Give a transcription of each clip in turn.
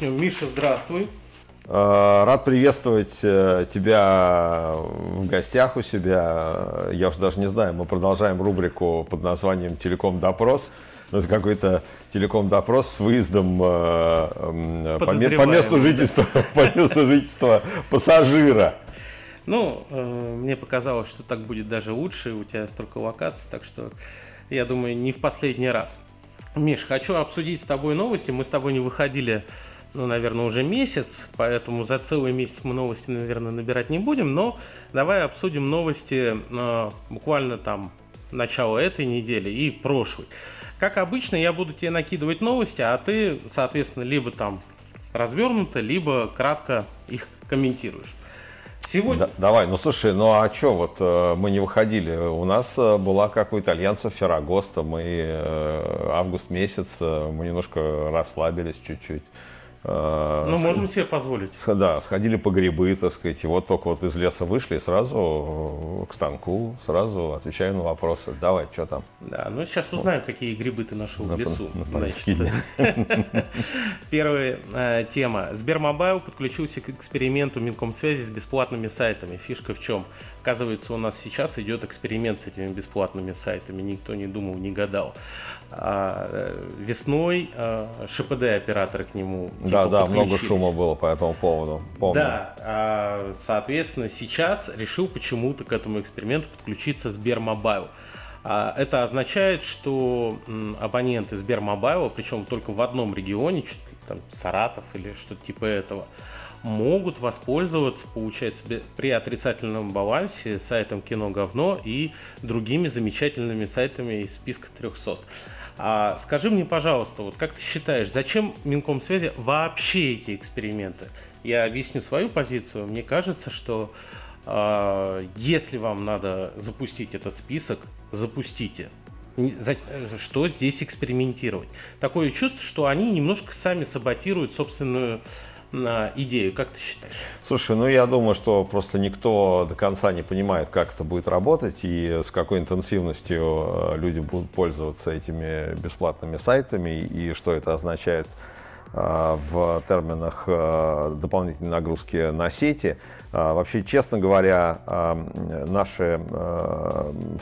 Миша, здравствуй. Э, рад приветствовать э, тебя в гостях у себя. Я уже даже не знаю, мы продолжаем рубрику под названием «Телеком-допрос». Ну, это какой-то телеком-допрос с выездом э, по, по месту жительства, по месту жительства пассажира. Ну, мне показалось, что так будет даже лучше, у тебя столько локаций, так что я думаю, не в последний раз. Миш, хочу обсудить с тобой новости. Мы с тобой не выходили ну, наверное, уже месяц, поэтому за целый месяц мы новости, наверное, набирать не будем, но давай обсудим новости э, буквально там начала этой недели и прошлой. Как обычно, я буду тебе накидывать новости, а ты, соответственно, либо там развернуто, либо кратко их комментируешь. Сегодня... Да, давай, ну слушай, ну а что, вот э, мы не выходили, у нас э, была, как у итальянцев, Феррагоста, мы э, август месяц, э, мы немножко расслабились чуть-чуть. Э, ну, можем себе позволить. Да, сходили по грибы, так сказать, и вот только вот из леса вышли, сразу к станку, сразу отвечаем на вопросы. Давай, что там? Да, ну сейчас узнаем, ну, какие грибы ты нашел на, в лесу. На Первая э, тема. Сбермобайл подключился к эксперименту Минкомсвязи с бесплатными сайтами. Фишка в чем? Оказывается, у нас сейчас идет эксперимент с этими бесплатными сайтами. Никто не думал, не гадал. А, э, весной а, ШПД операторы к нему типа, Да, да, много шума было по этому поводу. Помню. Да, а, соответственно, сейчас решил почему-то к этому эксперименту подключиться Сбермобайл. Это означает, что абоненты Сбермобайла, причем только в одном регионе, там Саратов или что-то типа этого, могут воспользоваться, получается, при отрицательном балансе сайтом Кино Говно и другими замечательными сайтами из списка 300. А скажи мне, пожалуйста, вот как ты считаешь, зачем Минкомсвязи вообще эти эксперименты? Я объясню свою позицию. Мне кажется, что э, если вам надо запустить этот список, запустите. Что здесь экспериментировать? Такое чувство, что они немножко сами саботируют собственную на идею. Как ты считаешь? Слушай, ну я думаю, что просто никто до конца не понимает, как это будет работать и с какой интенсивностью э, люди будут пользоваться этими бесплатными сайтами и что это означает э, в терминах э, дополнительной нагрузки на сети. Вообще, честно говоря, наши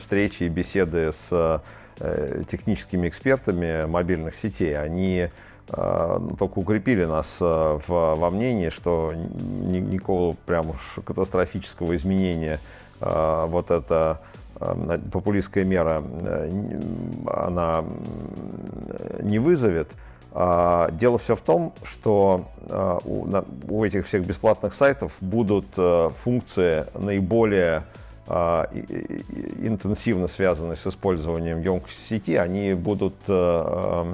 встречи и беседы с техническими экспертами мобильных сетей, они только укрепили нас э, в, во мнении, что никакого прям уж катастрофического изменения э, вот эта популистская мера она не вызовет. А дело все в том, что у, этих всех бесплатных сайтов будут функции наиболее интенсивно связанные с использованием емкости сети, они будут Э,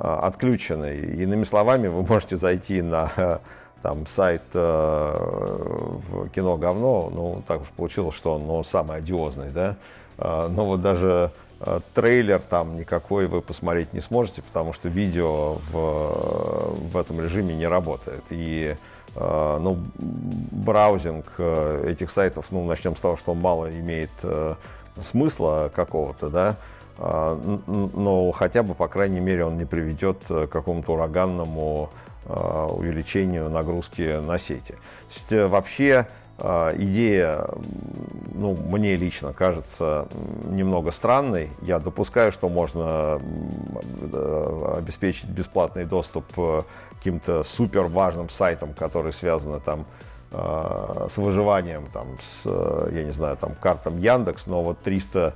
отключены. Иными словами, вы можете зайти на там, сайт э, кино говно, ну, так уж получилось, что он ну, самый одиозный, да, э, но вот даже э, трейлер там никакой вы посмотреть не сможете, потому что видео в, в этом режиме не работает. И э, ну, браузинг э, этих сайтов, ну, начнем с того, что он мало имеет э, смысла какого-то, да, но хотя бы, по крайней мере, он не приведет к какому-то ураганному а, увеличению нагрузки на сети. То есть, э, вообще а, идея, ну, мне лично кажется немного странной. Я допускаю, что можно э, обеспечить бесплатный доступ к каким-то супер важным сайтам, которые связаны там с выживанием, там, с, э, я не знаю, там, картам Яндекс, но вот 300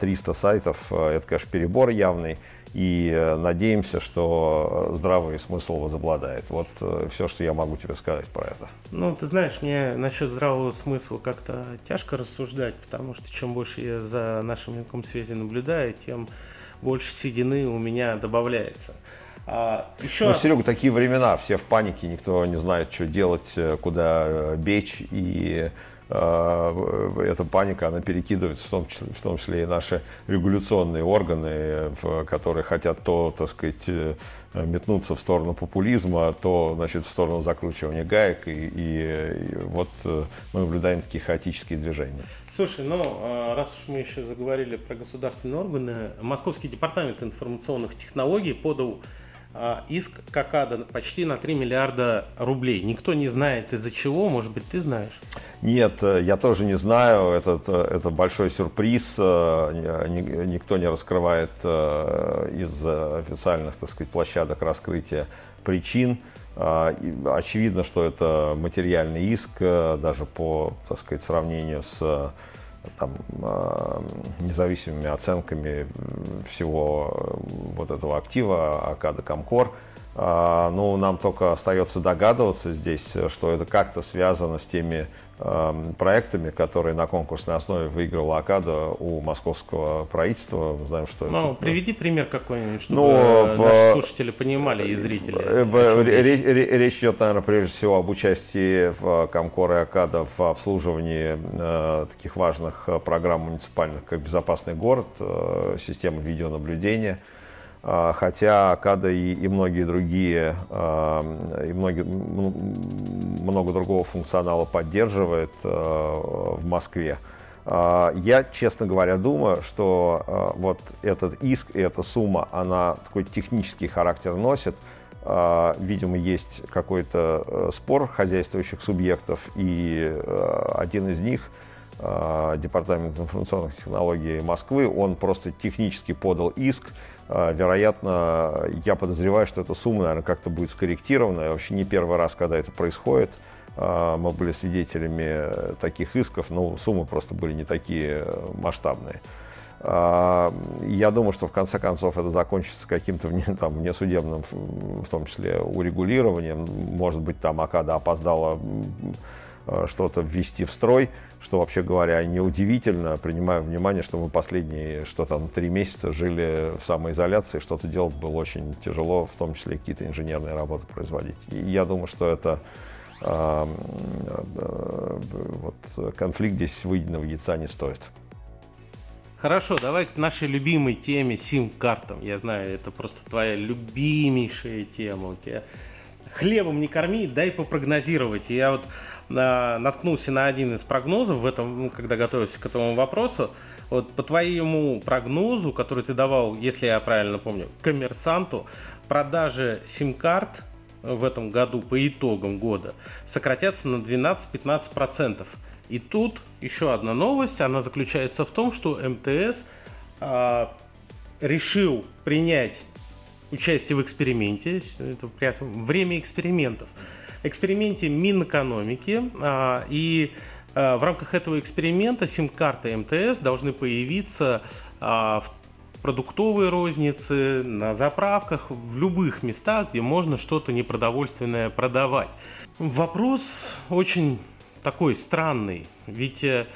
300 сайтов, э, это, конечно, перебор явный. И э, надеемся, что здравый смысл возобладает. Вот э, все, что я могу тебе сказать про это. Ну, ты знаешь, мне насчет здравого смысла как-то тяжко рассуждать, потому что чем больше я за нашим языком связи наблюдаю, тем больше седины у меня добавляется. А, еще... Ну, Серега, такие времена, все в панике, никто не знает, что делать, куда бечь, и Э, эта паника, она перекидывается в том, числе, в том числе и наши регуляционные органы, которые хотят то, так сказать, э, метнуться в сторону популизма, то, значит, в сторону закручивания гаек, и, и, и вот э, мы наблюдаем такие хаотические движения. Слушай, ну, раз уж мы еще заговорили про государственные органы, Московский департамент информационных технологий подал а, иск Какада почти на 3 миллиарда рублей. Никто не знает из-за чего, может быть, ты знаешь? Нет, э, я тоже не знаю. Это, это большой сюрприз. Э, никто не раскрывает э, из официальных так сказать, площадок раскрытия причин. А, очевидно, что это материальный иск, даже по так сказать, сравнению с там, независимыми оценками всего вот этого актива Акада Комкор. А, ну, нам только остается догадываться здесь, что это как-то связано с теми проектами, которые на конкурсной основе выиграла АКАДа у московского правительства. Мы знаем, что ну, это... приведи пример какой-нибудь, чтобы ну, в... наши слушатели понимали и зрители. Э, речь. Речь, речь идет, наверное, прежде всего об участии в Комкор и АКАДа в обслуживании э, таких важных э, программ муниципальных, как «Безопасный город», э, система видеонаблюдения – хотя КАДА и, и многие другие, а, и многие, много другого функционала поддерживает а, в Москве. Я, честно говоря, думаю, что вот этот иск и эта сумма, она такой технический характер носит. Видимо, есть какой-то э, спор хозяйствующих субъектов, и один из них Департамент информационных технологий Москвы, он просто технически подал иск, а, вероятно, я подозреваю, что эта сумма, наверное, как-то будет скорректирована. Вообще не первый раз, когда это происходит. А, мы были свидетелями таких исков, но суммы просто были не такие масштабные. А, я думаю, что в конце концов это закончится каким-то там, внесудебным, в том числе урегулированием. Может быть, там АКАДа опоздала что-то ввести в строй что, вообще говоря, неудивительно, принимая внимание, что мы последние, что там, три месяца жили в самоизоляции, что-то делать было очень тяжело, в том числе какие-то инженерные работы производить. И я думаю, что это э, э, вот, конфликт здесь выеденного яйца не стоит. Хорошо, давай к нашей любимой теме сим-картам. Я знаю, это просто твоя любимейшая тема. У тебя хлебом не корми, дай попрогнозировать. Я вот наткнулся на один из прогнозов в этом, ну, когда готовился к этому вопросу. Вот по твоему прогнозу, который ты давал, если я правильно помню, коммерсанту, продажи сим-карт в этом году по итогам года сократятся на 12-15%. И тут еще одна новость, она заключается в том, что МТС а, решил принять участие в эксперименте, это время экспериментов эксперименте Минэкономики. А, и а, в рамках этого эксперимента сим-карты МТС должны появиться а, в продуктовой рознице, на заправках, в любых местах, где можно что-то непродовольственное продавать. Вопрос очень такой странный, ведь э,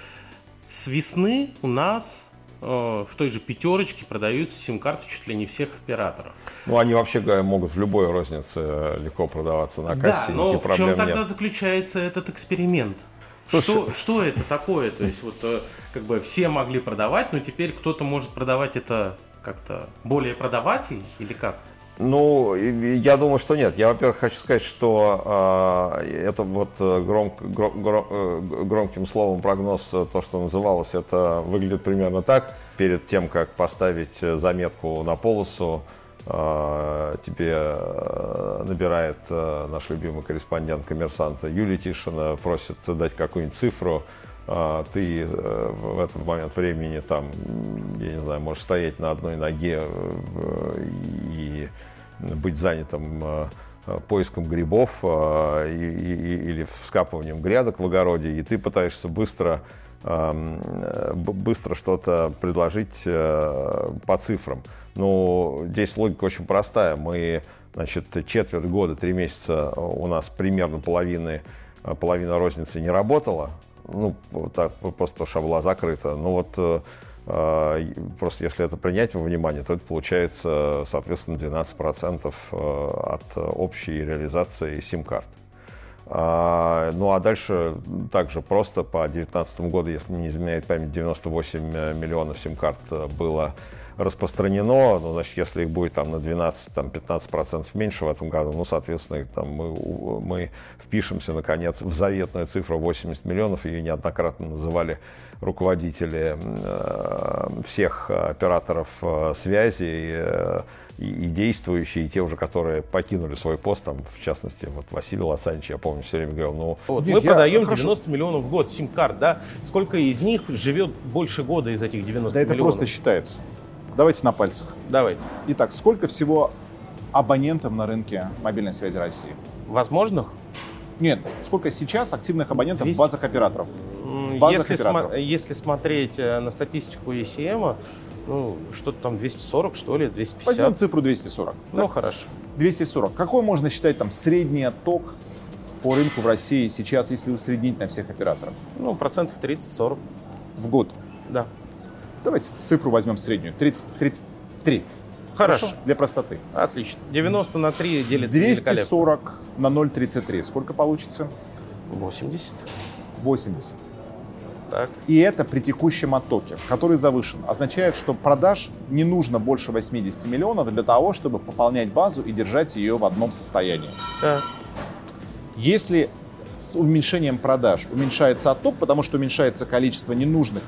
с весны у нас в той же пятерочке продаются сим-карты чуть ли не всех операторов. Ну, они вообще могут в любой рознице э, легко продаваться на кассе. Да, но в чем тогда нет. заключается этот эксперимент? Что, что это такое? То есть вот э, как бы все могли продавать, но теперь кто-то может продавать это как-то более продавать или как? Ну, я думаю, что нет. Я, во-первых, хочу сказать, что э, это вот гром, гром, гром, громким словом прогноз, то, что называлось, это выглядит примерно так. Перед тем, как поставить заметку на полосу, э, тебе набирает э, наш любимый корреспондент коммерсанта Юлия Тишина, просит дать какую-нибудь цифру, а, ты э, в этот момент времени там, я не знаю, можешь стоять на одной ноге и быть занятым э, поиском грибов э, или вскапыванием грядок в огороде, и ты пытаешься быстро быстро что-то предложить по цифрам. Но здесь логика очень простая. Мы, значит, четверть года, три месяца у нас примерно половины, половина розницы не работала, ну, так, просто потому что была закрыта. Ну вот э, э, просто если это принять во внимание, то это получается, соответственно, 12% э, от общей реализации сим-карт. А, ну а дальше также просто по 2019 году, если не изменяет память, 98 миллионов сим-карт было распространено, ну, значит, если их будет там на 12-15% меньше в этом году, ну, соответственно, там, мы, мы впишемся, наконец, в заветную цифру 80 миллионов, ее неоднократно называли руководители э, всех операторов э, связи, э, и, и действующие, и те уже, которые покинули свой пост, там, в частности, вот Василий Лосанович, я помню, все время говорил, ну... Вот, Нет, мы продаем хорошо. 90 миллионов в год сим-карт, да? Сколько из них живет больше года из этих 90 да миллионов? Да это просто считается. Давайте на пальцах. Давайте. Итак, сколько всего абонентов на рынке мобильной связи России? Возможных? Нет, сколько сейчас активных абонентов 200? в базах операторов? В базах если, операторов. См- если смотреть э, на статистику ECM, ну, что-то там 240, что ли, 250. Возьмем цифру 240. Ну, да? хорошо. 240. Какой можно считать там средний отток по рынку в России сейчас, если усреднить на всех операторов? Ну, процентов 30-40. В год? Да. Давайте цифру возьмем среднюю. 30, 33. Хорошо. Хорошо. Для простоты. Отлично. 90 на 3 делится 240 на 0,33. Сколько получится? 80. 80. Так. И это при текущем оттоке, который завышен. Означает, что продаж не нужно больше 80 миллионов для того, чтобы пополнять базу и держать ее в одном состоянии. Так. Если с уменьшением продаж уменьшается отток, потому что уменьшается количество ненужных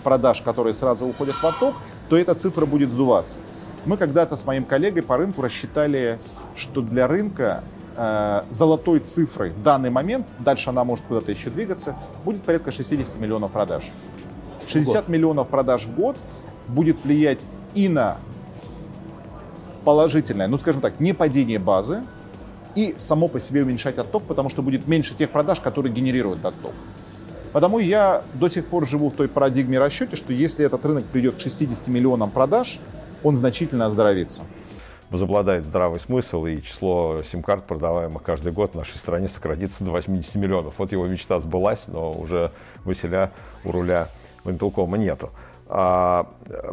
продаж, которые сразу уходят в отток, то эта цифра будет сдуваться. Мы когда-то с моим коллегой по рынку рассчитали, что для рынка э, золотой цифрой в данный момент, дальше она может куда-то еще двигаться, будет порядка 60 миллионов продаж. 60 миллионов продаж в год будет влиять и на положительное, ну скажем так, не падение базы, и само по себе уменьшать отток, потому что будет меньше тех продаж, которые генерируют отток. Потому я до сих пор живу в той парадигме расчете, что если этот рынок придет к 60 миллионам продаж, он значительно оздоровится. Возобладает здравый смысл, и число сим-карт, продаваемых каждый год в нашей стране, сократится до 80 миллионов. Вот его мечта сбылась, но уже Василя у руля Винтелкома нету. А,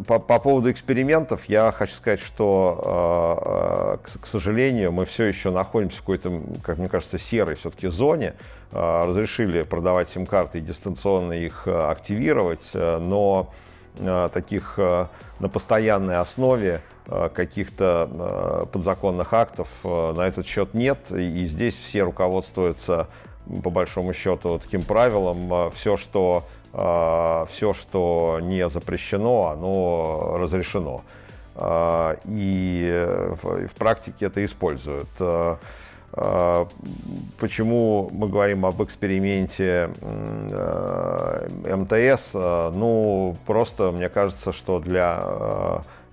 по, по поводу экспериментов я хочу сказать, что, а, к, к сожалению, мы все еще находимся в какой-то, как мне кажется, серой все-таки зоне. А, разрешили продавать сим-карты и дистанционно их активировать, но Э, таких э, на постоянной основе каких-то подзаконных актов на этот счет нет. И здесь все руководствуются, по большому счету, таким правилом. Все, что, все, что не запрещено, оно разрешено. И в практике это используют. А, почему мы говорим об эксперименте э, МТС? А, ну, просто мне кажется, что для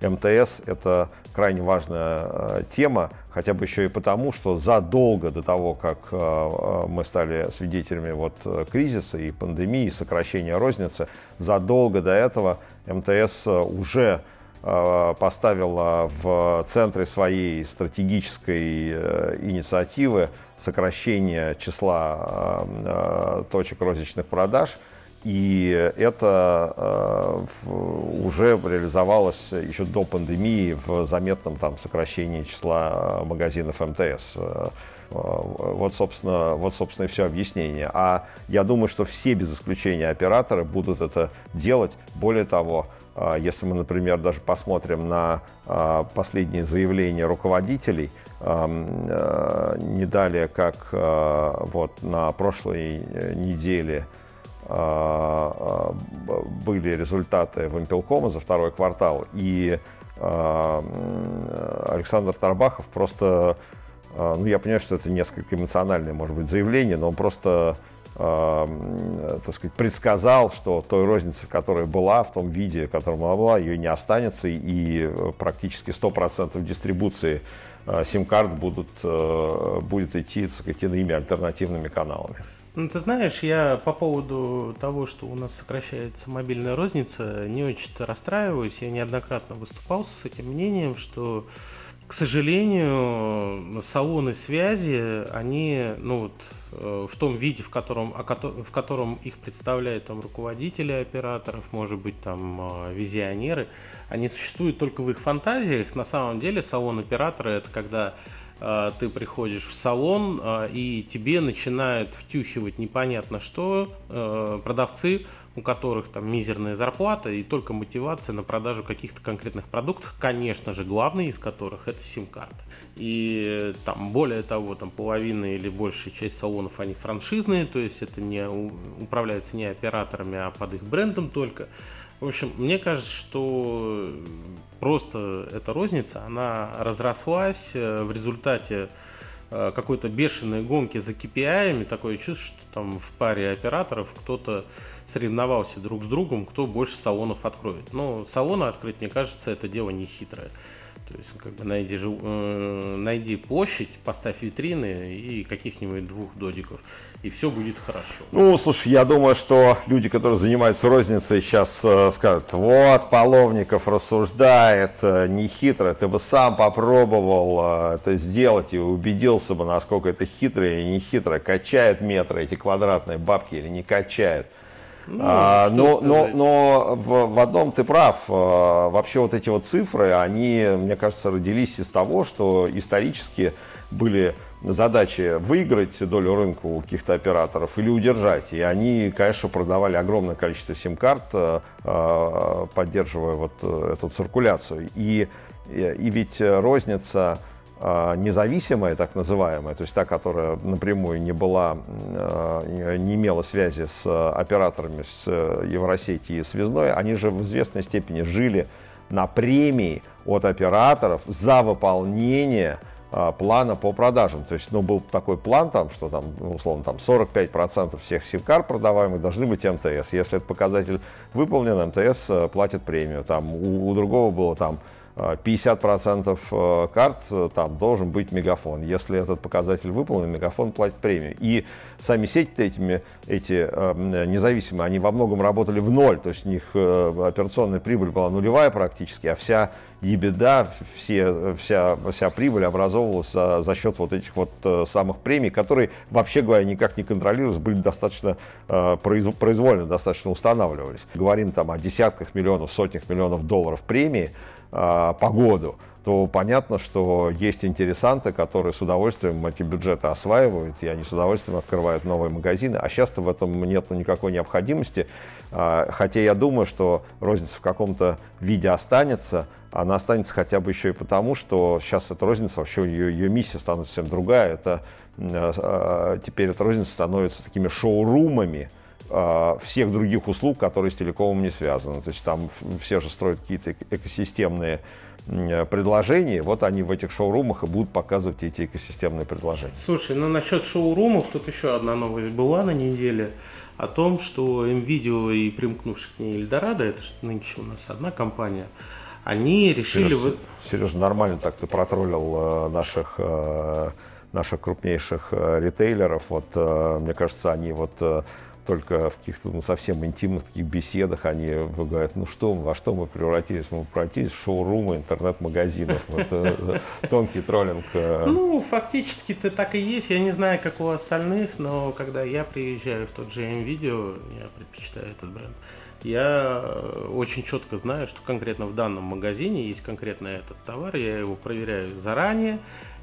э, МТС это крайне важная э, тема, хотя бы еще и потому, что задолго до того, как мы стали свидетелями вот кризиса и пандемии, сокращения розницы, задолго до этого МТС уже Э, поставила в центре своей стратегической э, инициативы сокращение числа э, точек розничных продаж. И это уже реализовалось еще до пандемии в заметном там, сокращении числа магазинов МТС. Вот собственно, вот, собственно, и все объяснение. А я думаю, что все без исключения операторы будут это делать. Более того, если мы, например, даже посмотрим на последние заявления руководителей, не далее, как вот на прошлой э, неделе были результаты в Импелкома за второй квартал, и Александр Тарбахов просто, ну я понимаю, что это несколько эмоциональное, может быть, заявление, но он просто э, так сказать, предсказал, что той розницы, которая была, в том виде, в котором она была, ее не останется, и практически 100% дистрибуции э, сим-карт будут, э, будет идти, так сказать, иными альтернативными каналами. Ну, ты знаешь, я по поводу того, что у нас сокращается мобильная розница, не очень-то расстраиваюсь. Я неоднократно выступал с этим мнением, что к сожалению, салоны связи, они, ну вот, э, в том виде, в котором, в котором их представляют там руководители операторов, может быть, там э, визионеры, они существуют только в их фантазиях. На самом деле салон оператора это когда ты приходишь в салон и тебе начинают втюхивать непонятно что продавцы у которых там мизерная зарплата и только мотивация на продажу каких-то конкретных продуктов, конечно же, главный из которых это сим-карта. И там более того, там половина или большая часть салонов, они франшизные, то есть это не управляются не операторами, а под их брендом только. В общем, мне кажется, что просто эта розница, она разрослась э, в результате э, какой-то бешеной гонки за KPI, такое чувство, что там в паре операторов кто-то соревновался друг с другом, кто больше салонов откроет. Но салоны открыть, мне кажется, это дело не хитрое. То есть, как бы найди, э, найди площадь, поставь витрины и каких-нибудь двух додиков, и все будет хорошо. Ну, слушай, я думаю, что люди, которые занимаются розницей, сейчас э, скажут, вот, Половников рассуждает, э, не хитро, ты бы сам попробовал э, это сделать и убедился бы, насколько это хитро и не хитро, качают метры эти квадратные бабки или не качают. Ну, а, но, но, но в, в одном ты прав. А, вообще вот эти вот цифры, они, мне кажется, родились из того, что исторически были задачи выиграть долю рынка у каких-то операторов или удержать. И они, конечно, продавали огромное количество сим-карт, а, поддерживая вот эту циркуляцию. И, и ведь розница а, независимая, так называемая, то есть та, которая напрямую не была, а, не имела связи с операторами, с Евросети и связной, они же в известной степени жили на премии от операторов за выполнение а, плана по продажам. То есть, ну, был такой план там, что там, ну, условно, там 45% всех сим-кар продаваемых должны быть МТС. Если этот показатель выполнен, МТС платит премию. Там у, у другого было там 50% э, карт э, там должен быть мегафон. Если этот показатель выполнен, мегафон платит премию. И сами сети этими, эти э, независимые, они во многом работали в ноль, то есть у них операционная прибыль была нулевая практически, а вся ебеда, все, вся, вся прибыль образовывалась за, за счет вот этих вот самых премий, которые, вообще говоря, никак не контролировались, были достаточно произвольно достаточно устанавливались. Говорим там о десятках миллионов, сотнях миллионов долларов премии, э, погоду, то понятно, что есть интересанты, которые с удовольствием эти бюджеты осваивают, и они с удовольствием открывают новые магазины. А сейчас в этом нет никакой необходимости. А, хотя я думаю, что розница в каком-то виде останется. Она останется хотя бы еще и потому, что сейчас эта розница, вообще ее, ее миссия становится совсем другая. Это, а, теперь эта розница становится такими шоурумами, всех других услуг, которые с телекомом не связаны. То есть там все же строят какие-то экосистемные предложения, вот они в этих шоурумах и будут показывать эти экосистемные предложения. Слушай, ну насчет шоурумов, тут еще одна новость была на неделе о том, что NVIDIA и примкнувших к ней Эльдорадо, это же нынче у нас одна компания, они решили... Сереж, вы... Сережа, нормально так ты протроллил э, наших, э, наших крупнейших э, ритейлеров. Вот, мне кажется, они вот только в каких-то ну, совсем интимных таких беседах они говорят, ну что, во что мы превратились? Мы превратились в шоурумы интернет-магазинов. Вот, э, тонкий троллинг. Э. Ну, фактически ты так и есть. Я не знаю, как у остальных, но когда я приезжаю в тот же M-Video, я предпочитаю этот бренд, я э, очень четко знаю, что конкретно в данном магазине есть конкретно этот товар, я его проверяю заранее,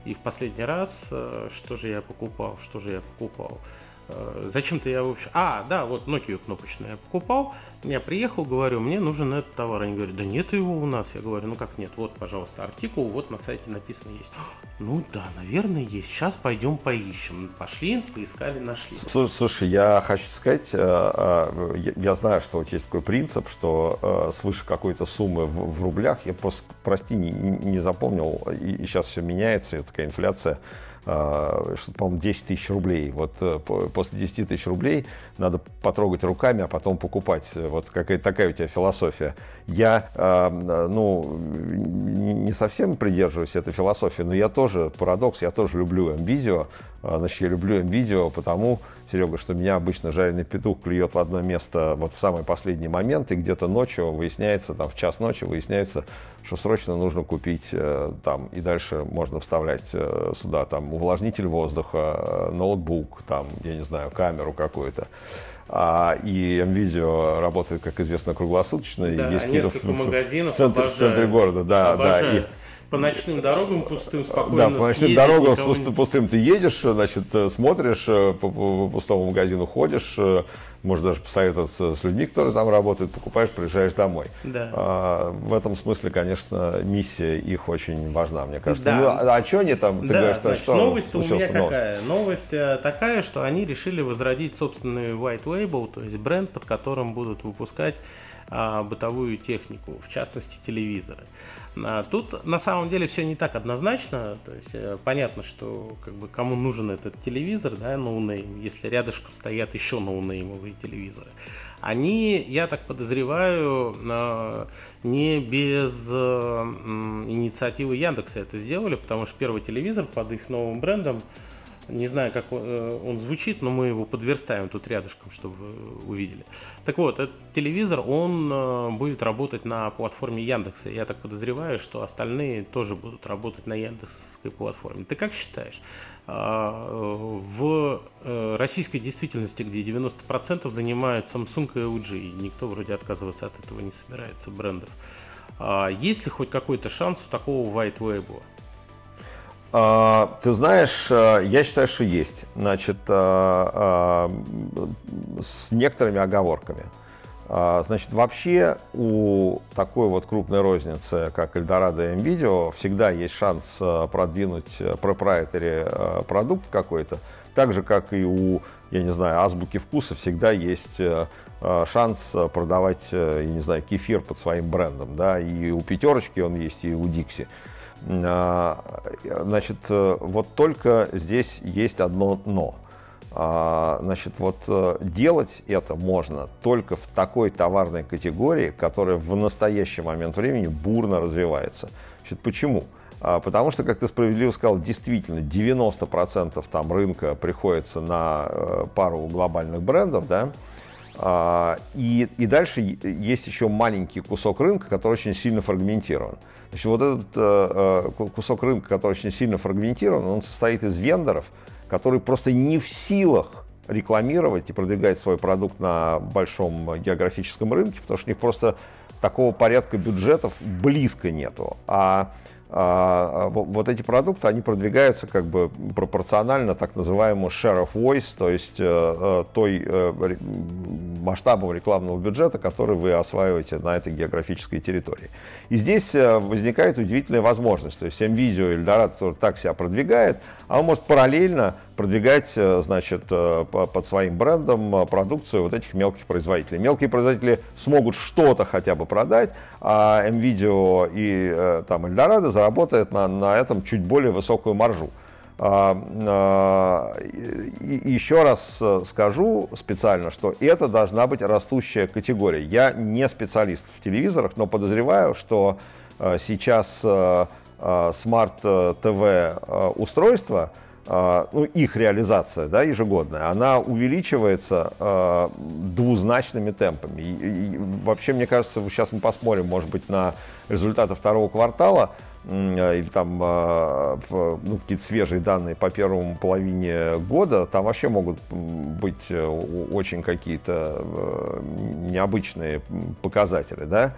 и в последний раз, что же я покупал, что же я покупал. Э, зачем-то я вообще... А, да, вот Nokia кнопочную я покупал. Я приехал, говорю, мне нужен этот товар. Они говорят, да нет его у нас. Я говорю, ну как нет, вот, пожалуйста, артикул, вот на сайте написано есть. Ну да, наверное, есть. Сейчас пойдем поищем. Пошли, поискали, нашли. Слушай, я хочу сказать, э, э, я знаю, что вот есть такой принцип, что свыше какой-то суммы в рублях, я просто, прости, не запомнил, и сейчас все меняется, и такая инфляция а, что по-моему, 10 тысяч рублей. Вот э, после 10 тысяч рублей надо потрогать руками, а потом покупать. Вот какая-то такая у тебя философия. Я, а, ну, не совсем придерживаюсь этой философии, но я тоже, парадокс, я тоже люблю видео. А, значит, я люблю видео потому, Серега, что меня обычно жареный петух клюет в одно место вот в самый последний момент, и где-то ночью выясняется, там в час ночи выясняется, что срочно нужно купить э, там, и дальше можно вставлять э, сюда там увлажнитель воздуха, э, ноутбук, там, я не знаю, камеру какую-то. А, и МВидео работает, как известно, круглосуточно. Да, и есть несколько магазинов в центре, в центре города, да, обожаю. да. И, по ночным дорогам пустым спокойно Да, по ночным дорогам никого... пустым, пустым ты едешь, значит, смотришь, по, по пустому магазину ходишь, можешь даже посоветоваться с людьми, которые там работают, покупаешь, приезжаешь домой. Да. А, в этом смысле, конечно, миссия их очень важна, мне кажется. Да. Ну, а, а что они там? Ты да, говоришь, значит, что новость у меня какая? Новость э, такая, что они решили возродить собственный white label, то есть бренд, под которым будут выпускать бытовую технику, в частности телевизоры. А, тут на самом деле все не так однозначно. То есть э, понятно, что как бы кому нужен этот телевизор, да, no-name, если рядышком стоят еще ноунеймовые телевизоры. Они, я так подозреваю, а, не без э, инициативы Яндекса это сделали, потому что первый телевизор под их новым брендом не знаю, как э, он звучит, но мы его подверстаем тут рядышком, чтобы вы увидели. Так вот, этот телевизор, он э, будет работать на платформе Яндекса. Я так подозреваю, что остальные тоже будут работать на Яндексской платформе. Ты как считаешь? А, в э, российской действительности, где 90% занимают Samsung и LG, и никто вроде отказываться от этого не собирается, брендов, а есть ли хоть какой-то шанс у такого white label? А, ты знаешь, э, я считаю, что есть. Значит, э, э, с некоторыми оговорками. А, значит, вообще у такой вот крупной розницы, как Eldorado и NVIDIA, всегда есть шанс продвинуть proprietary продукт какой-то. Так же, как и у, я не знаю, азбуки вкуса всегда есть шанс продавать, я не знаю, кефир под своим брендом. Да? И у пятерочки он есть, и у Дикси. А, значит, э, вот только здесь есть одно «но». А, значит, вот э, делать это можно только в такой товарной категории, которая в настоящий момент времени бурно развивается. Значит, почему? А, потому что, как ты справедливо сказал, действительно 90% там рынка приходится на э, пару глобальных брендов, да, и, и дальше есть еще маленький кусок рынка, который очень сильно фрагментирован. Значит, вот этот э, э кусок рынка, который очень сильно фрагментирован, он состоит из вендоров, которые просто не в силах рекламировать и продвигать свой продукт на большом географическом рынке, потому что у них просто такого порядка бюджетов близко нету. А а, а вот эти продукты, они продвигаются как бы пропорционально так называемому share of voice, то есть э, э, той э, масштабу рекламного бюджета, который вы осваиваете на этой географической территории. И здесь возникает удивительная возможность. То есть MVideo или Eldorado, который так себя продвигает, а он может параллельно продвигать, э, значит, э, под своим брендом э, продукцию вот этих мелких производителей. Мелкие производители смогут что-то хотя бы продать, а MVideo и там Eldorado заработают на, на этом чуть более высокую маржу. А, а, и еще раз скажу специально, что это должна быть растущая категория. Я не специалист в телевизорах, но подозреваю, что сейчас Smart TV устройства – ну, их реализация да, ежегодная, она увеличивается э, двузначными темпами. И, и, вообще, мне кажется, сейчас мы посмотрим, может быть, на результаты второго квартала, э, или там э, ну, какие-то свежие данные по первому половине года, там вообще могут быть очень какие-то э, необычные показатели, да.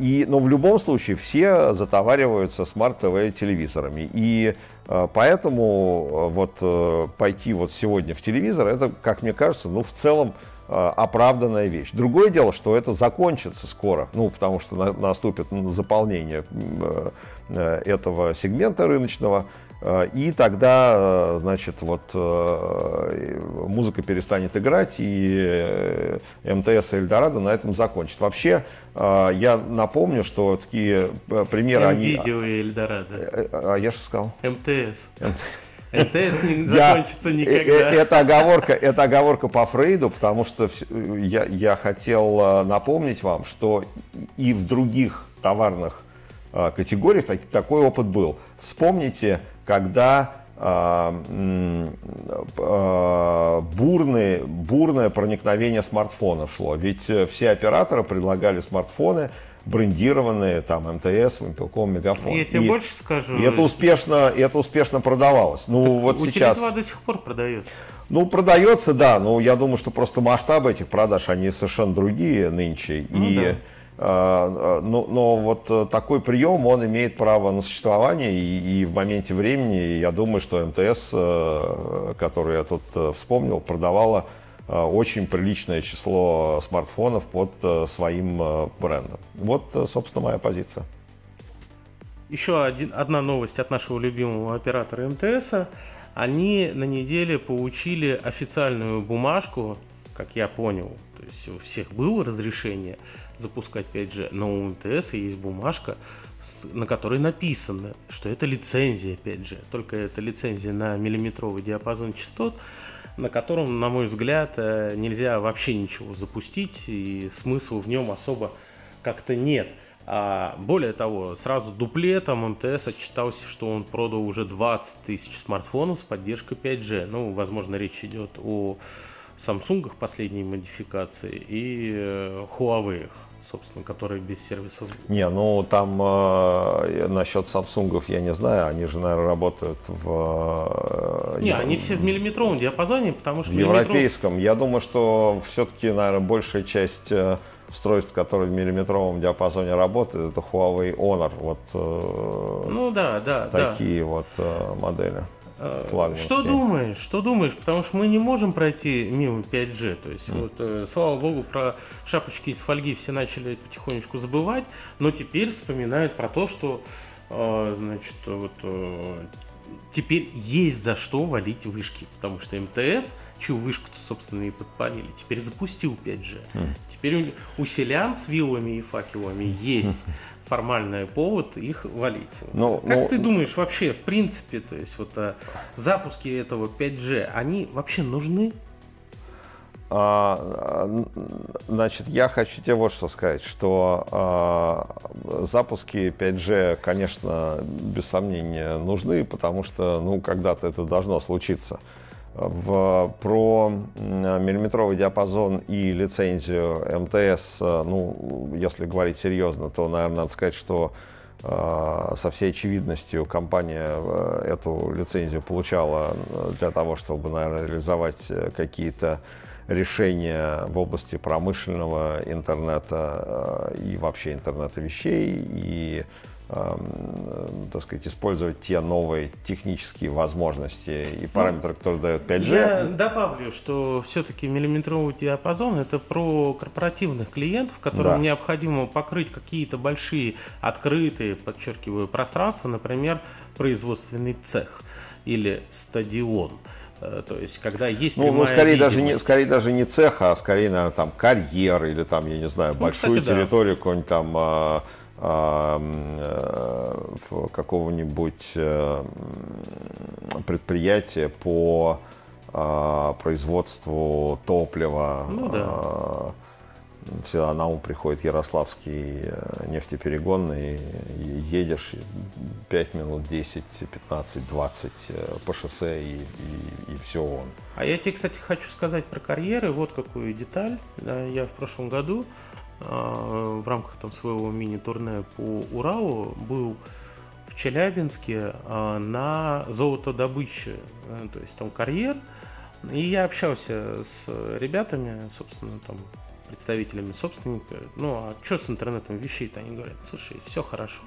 И, но в любом случае все затовариваются Smart TV телевизорами. И а, поэтому а, вот э, пойти вот сегодня в телевизор, это, как мне кажется, ну, в целом оправданная вещь. Другое дело, что это закончится скоро, ну, потому что наступит заполнение э, э, этого сегмента рыночного, и тогда, значит, вот музыка перестанет играть, и МТС и Эльдорадо на этом закончит. Вообще, я напомню, что такие примеры... Видео и Эльдорадо. А я что сказал? МТС. МТС не закончится никогда. Это оговорка, это оговорка по Фрейду, потому что я, я хотел напомнить вам, что и в других товарных категориях такой опыт был. Вспомните когда а, а, бурные, бурное проникновение смартфонов шло. Ведь э, все операторы предлагали смартфоны, брендированные, там, МТС, Вимпелком, Мегафон. Я тебе и, больше скажу. И это успешно, и это успешно продавалось. Ну, так вот у сейчас... до сих пор продается. Ну, продается, да, но я думаю, что просто масштабы этих продаж, они совершенно другие нынче. Ну, и да но, но вот э, такой прием, он имеет право на существование, и, и в моменте времени, я думаю, что МТС, э, который я тут э, вспомнил, продавала очень приличное число смартфонов под своим брендом. Вот, собственно, моя позиция. Еще один, одна новость от нашего любимого оператора МТС. Они на неделе получили официальную бумажку как я понял, то есть у всех было разрешение запускать 5G, но у МТС есть бумажка, на которой написано, что это лицензия 5G. Только это лицензия на миллиметровый диапазон частот, на котором, на мой взгляд, э, нельзя вообще ничего запустить, и смысла в нем особо как-то нет. А более того, сразу дуплетом МТС отчитался, что он продал уже 20 тысяч смартфонов с поддержкой 5G. Ну, возможно, речь идет о Samsung последней модификации и э, Huawei собственно, которые без сервисов. Не, ну там э, насчет Samsung я не знаю, они же, наверное, работают в... Э, не, они все в миллиметровом диапазоне, потому что... В миллиметров... европейском. Я думаю, что все-таки, наверное, большая часть э, устройств, которые в миллиметровом диапазоне работают, это Huawei Honor. Вот, э, ну да, да, такие да. вот э, модели. Э, что думаешь? Что думаешь? Потому что мы не можем пройти мимо 5G. То есть, mm. вот, э, слава богу, про шапочки из фольги все начали потихонечку забывать, но теперь вспоминают про то, что э, значит, вот, э, теперь есть за что валить вышки, потому что МТС, чью вышку-то, собственно, и подпалили, теперь запустил 5G. Mm. Теперь у, у селян с вилами и факелами есть формальный повод их валить. Ну, как ну, ты думаешь вообще, в принципе, то есть вот а, запуски этого 5G, они вообще нужны? А, а, значит, я хочу тебе вот что сказать, что а, запуски 5G, конечно, без сомнения нужны, потому что, ну, когда-то это должно случиться в, про миллиметровый диапазон и лицензию МТС, э, ну, если говорить серьезно, то, наверное, надо сказать, что э, со всей очевидностью компания э, эту лицензию получала для того, чтобы, наверное, реализовать какие-то решения в области промышленного интернета и вообще интернета вещей и так сказать, использовать те новые технические возможности и параметры, ну, которые дает 5G. Я добавлю, что все-таки миллиметровый диапазон это про корпоративных клиентов, которым да. необходимо покрыть какие-то большие открытые, подчеркиваю, пространства, например, производственный цех или стадион. Э, то есть, когда есть ну, ну скорее даже не скорее даже не цех, а скорее, наверное, там карьер или там, я не знаю, ну, большую кстати, территорию, да. какой-нибудь там а, Э, какого-нибудь э, предприятия по а, производству топлива. Ну, да. А, Всегда на ум приходит Ярославский э, нефтеперегонный, едешь 5 минут, 10, 15, 20 по шоссе, и, и, и все он. А я тебе, кстати, хочу сказать про карьеры. Вот какую деталь. Я в прошлом году в рамках там своего мини-турне по Уралу был в Челябинске а, на золотодобыче, э, то есть там карьер. И я общался с ребятами, собственно, там представителями собственника. Ну, а что с интернетом вещей-то? Они говорят, слушай, все хорошо.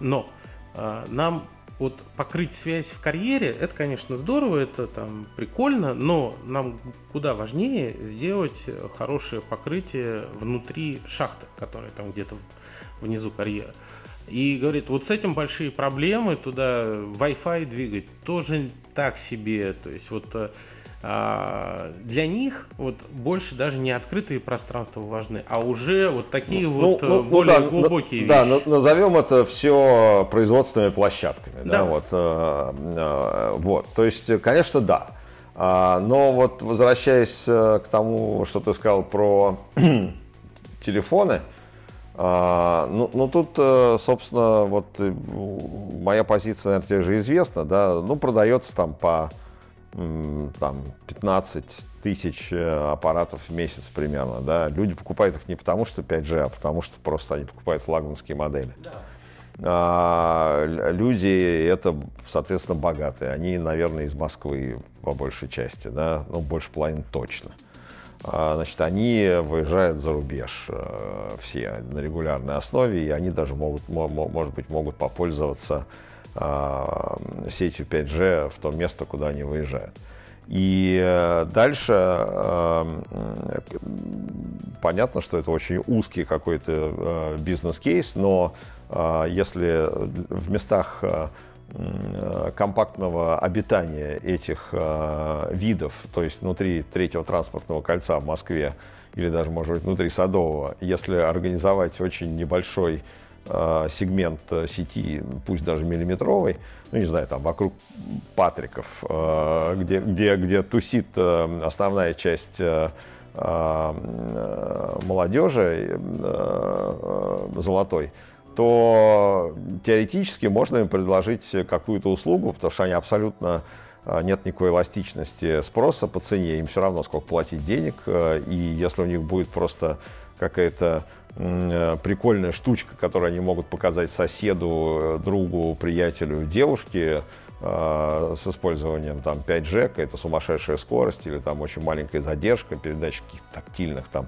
Но э, нам вот покрыть связь в карьере, это, конечно, здорово, это там прикольно, но нам куда важнее сделать хорошее покрытие внутри шахты, которая там где-то внизу карьера. И говорит, вот с этим большие проблемы, туда Wi-Fi двигать тоже так себе. То есть вот э, для них вот больше даже не открытые пространства важны, а уже вот такие ну, вот ну, э, ну, более да, глубокие да, вещи. Да, назовем это все производственными площадками. Да. Да, вот, э, э, вот, то есть, конечно, да. А, но вот возвращаясь к тому, что ты сказал про телефоны, а, ну, ну тут, собственно, вот моя позиция, наверное, тебе же известна, да, ну продается там по там 15 тысяч э, аппаратов в месяц примерно, да, люди покупают их не потому, что 5G, а потому что просто они покупают флагманские модели. Да. А, люди это, соответственно, богатые. Они, наверное, из Москвы по большей части, да, ну, больше половины точно. А, значит, они выезжают за рубеж э, все на регулярной основе, и они даже могут, может быть, могут попользоваться сетью 5G в то место, куда они выезжают. И э, дальше э, понятно, что это очень узкий какой-то э, бизнес-кейс, но если в местах компактного обитания этих видов, то есть внутри третьего транспортного кольца в Москве или даже, может быть, внутри Садового, если организовать очень небольшой сегмент сети, пусть даже миллиметровый, ну, не знаю, там вокруг Патриков, где, где, где тусит основная часть молодежи золотой, то теоретически можно им предложить какую-то услугу, потому что они абсолютно нет никакой эластичности спроса по цене, им все равно сколько платить денег, и если у них будет просто какая-то прикольная штучка, которую они могут показать соседу, другу, приятелю, девушке э, с использованием там 5G, это сумасшедшая скорость или там очень маленькая задержка, передача каких-то тактильных там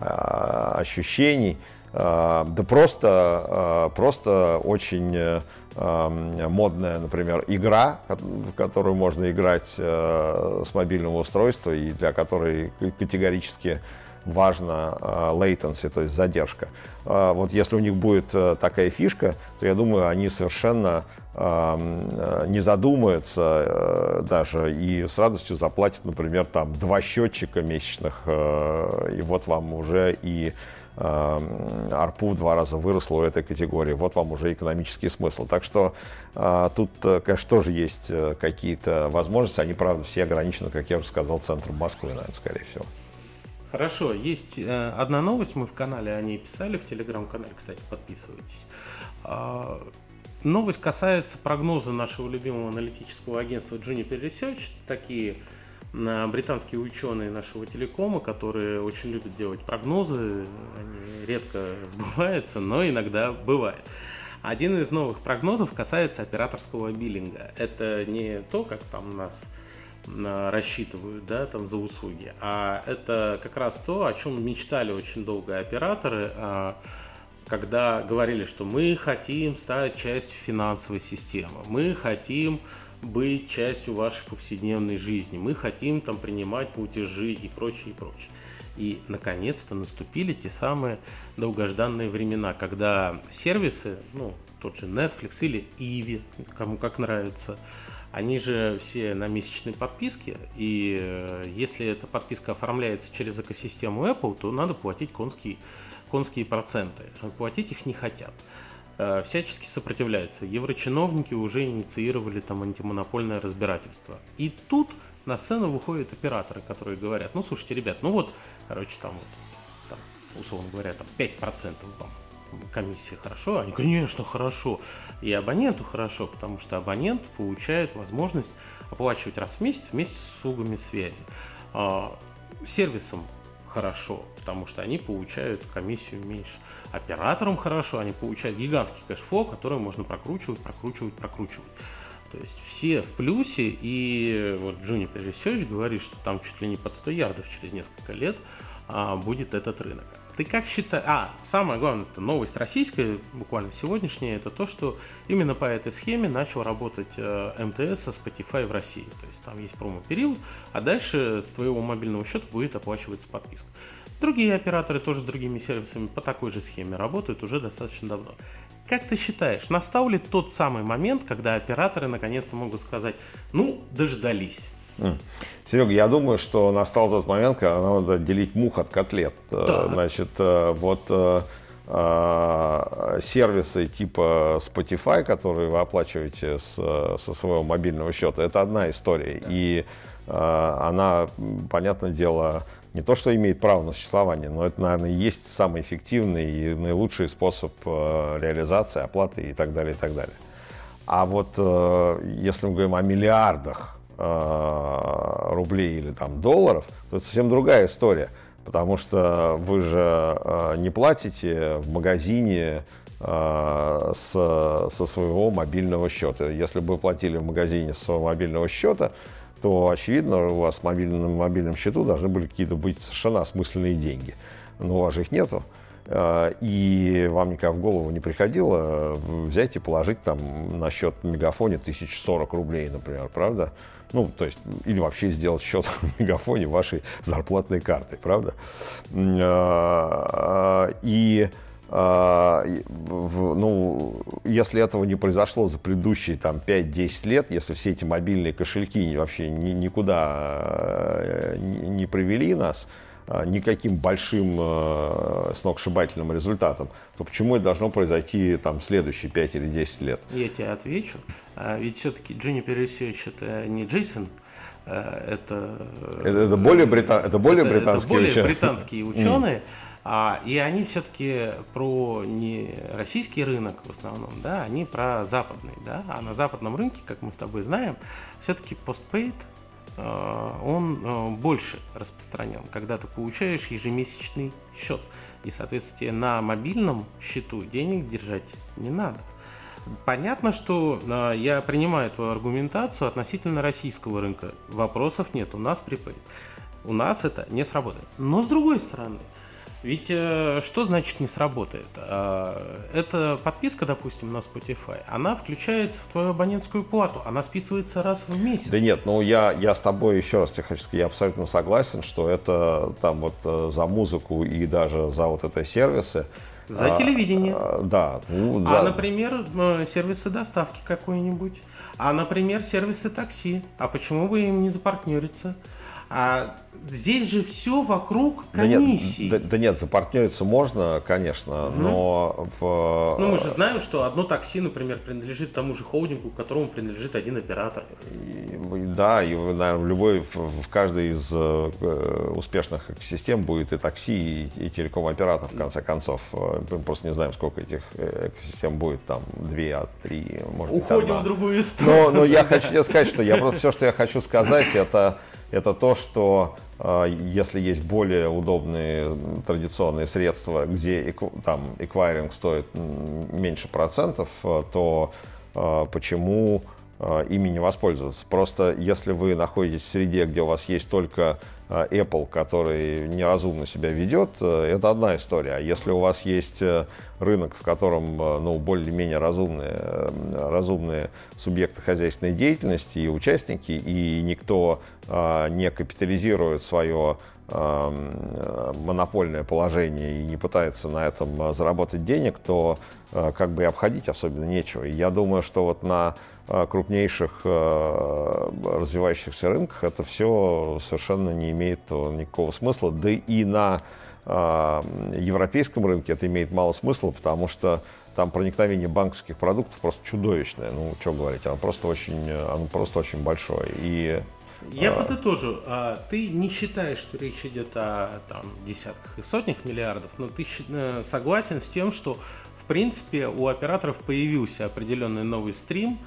э, ощущений, Э, да просто, э, просто очень э, модная, например, игра, в которую можно играть с мобильного устройства и для которой категорически важно latency, то есть задержка. Вот если у них будет такая фишка, то я думаю, они совершенно не задумаются даже и с радостью заплатят, например, там два счетчика месячных, и вот вам уже и арпу в два раза выросла у этой категории. Вот вам уже экономический смысл. Так что тут, э, конечно, тоже есть э, какие-то возможности. Они, правда, все ограничены, как я уже сказал, центром Москвы, наверное, скорее всего. Хорошо, есть э, одна новость, мы в канале о ней писали, в телеграм-канале, кстати, подписывайтесь. А, новость касается прогноза нашего любимого аналитического агентства Juniper Research. Такие британские ученые нашего телекома, которые очень любят делать прогнозы, они редко сбываются, но иногда бывает. Один из новых прогнозов касается операторского биллинга. Это не то, как там нас рассчитывают да, там, за услуги, а это как раз то, о чем мечтали очень долго операторы, а, когда говорили, что мы хотим стать частью финансовой системы, мы хотим быть частью вашей повседневной жизни. Мы хотим там принимать платежи и прочее, и прочее. И, наконец-то, наступили те самые долгожданные времена, когда сервисы, ну, тот же Netflix или Иви, кому как нравится, они же все на месячной подписке, и э, если эта подписка оформляется через экосистему Apple, то надо платить конские, конские проценты. Платить их не хотят. Э, всячески сопротивляются. Еврочиновники уже инициировали там антимонопольное разбирательство. И тут на сцену выходят операторы, которые говорят, ну слушайте, ребят, ну вот, короче, там, вот, там условно говоря, там 5% вам комиссия хорошо, они, конечно, хорошо. И абоненту хорошо, потому что абонент получает возможность оплачивать раз в месяц вместе с услугами связи. А, сервисам хорошо, потому что они получают комиссию меньше. Операторам хорошо, они получают гигантский cash flow, который можно прокручивать, прокручивать, прокручивать. То есть все в плюсе, и вот Juniper Research говорит, что там чуть ли не под 100 ярдов через несколько лет а, будет этот рынок. Ты как считаешь... А, самое главное, это новость российская, буквально сегодняшняя, это то, что именно по этой схеме начал работать э, МТС со Spotify в России. То есть там есть промо-период, а дальше с твоего мобильного счета будет оплачиваться подписка. Другие операторы тоже с другими сервисами по такой же схеме работают уже достаточно давно. Как ты считаешь, настал ли тот самый момент, когда операторы наконец-то могут сказать, ну, дождались? Серега, я думаю, что настал тот момент, когда надо отделить мух от котлет. Э, да. Значит, э, вот э, сервисы типа Spotify, которые вы оплачиваете с, со своего мобильного счета, это одна история. Да. И она, понятное дело, не то, что имеет право на существование, но это, наверное, и есть самый эффективный и наилучший способ реализации, оплаты и так далее, и так далее. А вот если мы говорим о миллиардах рублей или там долларов, то это совсем другая история. Потому что вы же э, не платите в магазине э, со своего мобильного счета. Если бы вы платили в магазине со своего мобильного счета, то, очевидно, у вас в мобильном, мобильном счету должны были какие-то быть совершенно осмысленные деньги. Но у вас же их нету. И вам никогда в голову не приходило взять и положить там на счет мегафоне 1040 рублей, например, правда? Ну, то есть, или вообще сделать счет в мегафоне вашей зарплатной картой, правда? А, и а, ну, если этого не произошло за предыдущие там, 5-10 лет, если все эти мобильные кошельки вообще никуда э, не привели нас, а, никаким большим э, сногсшибательным результатом, то почему это должно произойти там следующие 5 или 10 лет? Я тебе отвечу. А ведь все-таки Juniper Research это не Джейсон, э, это... Это, это более, брита... это более это, британские это более ученые. британские ученые. А, и они все-таки про не российский рынок в основном, да, они про западный, да. А на западном рынке, как мы с тобой знаем, все-таки постпейд а, он а, больше распространен, когда ты получаешь ежемесячный счет. И, соответственно, на мобильном счету денег держать не надо. Понятно, что э, я принимаю эту аргументацию относительно российского рынка. Вопросов нет, у нас припейд. У нас это не сработает. Но с другой стороны, ведь э, что значит не сработает? Э, эта подписка, допустим, на Spotify, она включается в твою абонентскую плату, она списывается раз в месяц. Да нет, ну я, я с тобой еще раз тебе хочу сказать, я абсолютно согласен, что это там вот э, за музыку и даже за вот это сервисы. За а, телевидение. А, да, ну, да. А, например, э, сервисы доставки какой-нибудь. А, например, сервисы такси. А почему бы им не запартнериться? А здесь же все вокруг комиссии. Да нет, да, да нет, запартнериться можно, конечно, угу. но в... Ну мы же знаем, что одно такси, например, принадлежит тому же холдингу, которому принадлежит один оператор. И, да, и, наверное, в любой, в, в каждой из э, успешных экосистем будет и такси, и, и телеком-оператор, в конце концов. Э, мы просто не знаем, сколько этих э, экосистем будет, там, две, а три, может Уходим быть, одна. в другую сторону. Но, но я хочу тебе сказать, что я просто все, что я хочу сказать, это это то, что э, если есть более удобные традиционные средства, где там эквайринг стоит меньше процентов, э, то э, почему ими не воспользоваться? Просто если вы находитесь в среде, где у вас есть только Apple, который неразумно себя ведет, это одна история. А если у вас есть рынок, в котором ну, более-менее разумные, разумные субъекты хозяйственной деятельности и участники, и никто не капитализирует свое а, монопольное положение и не пытается на этом а, заработать денег, то как бы и обходить особенно нечего. И я думаю, что вот на крупнейших развивающихся рынках это все совершенно не имеет никакого смысла. Да и на европейском рынке это имеет мало смысла, потому что там проникновение банковских продуктов просто чудовищное. Ну, что говорить, оно просто очень, оно просто очень большое. И я а... подытожу. А, ты не считаешь, что речь идет о там, десятках и сотнях миллиардов, но ты э, согласен с тем, что в принципе у операторов появился определенный новый стрим,